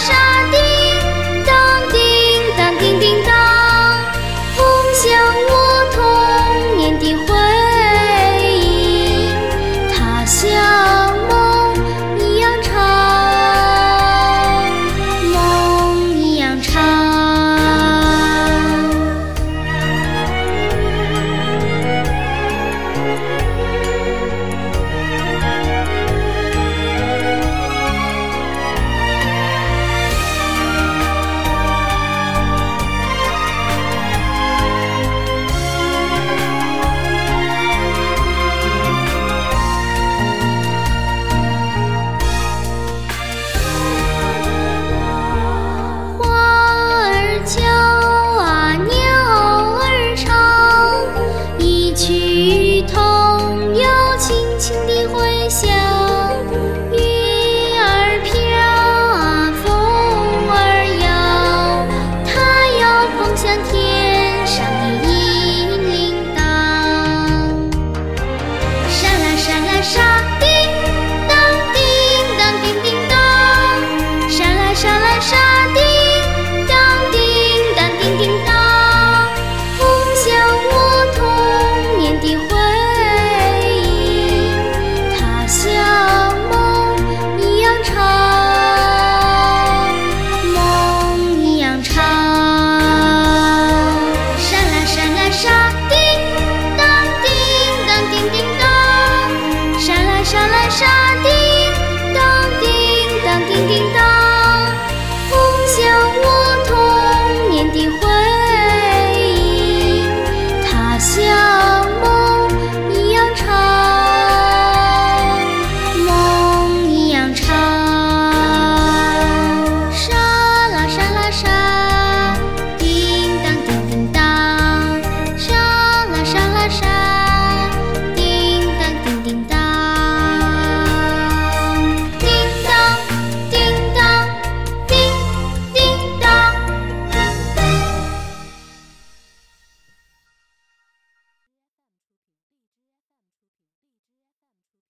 生沙叮当叮当叮叮当。